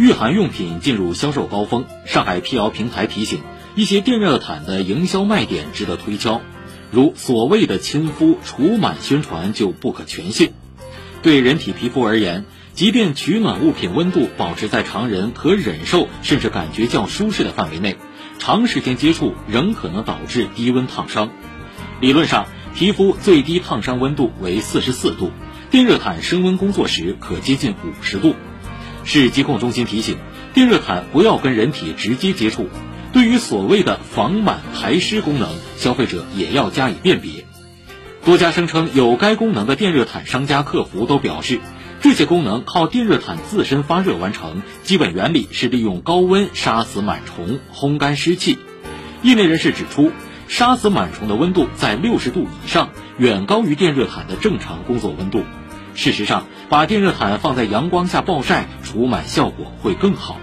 御寒用品进入销售高峰，上海辟谣平台提醒，一些电热毯的营销卖点值得推敲，如所谓的亲肤除螨宣传就不可全信。对人体皮肤而言，即便取暖物品温度保持在常人可忍受甚至感觉较舒适的范围内，长时间接触仍可能导致低温烫伤。理论上，皮肤最低烫伤温度为四十四度，电热毯升温工作时可接近五十度。市疾控中心提醒，电热毯不要跟人体直接接触。对于所谓的防螨排湿功能，消费者也要加以辨别。多家声称有该功能的电热毯商家客服都表示，这些功能靠电热毯自身发热完成，基本原理是利用高温杀死螨虫、烘干湿气。业内人士指出，杀死螨虫的温度在六十度以上，远高于电热毯的正常工作温度。事实上，把电热毯放在阳光下暴晒，除螨效果会更好。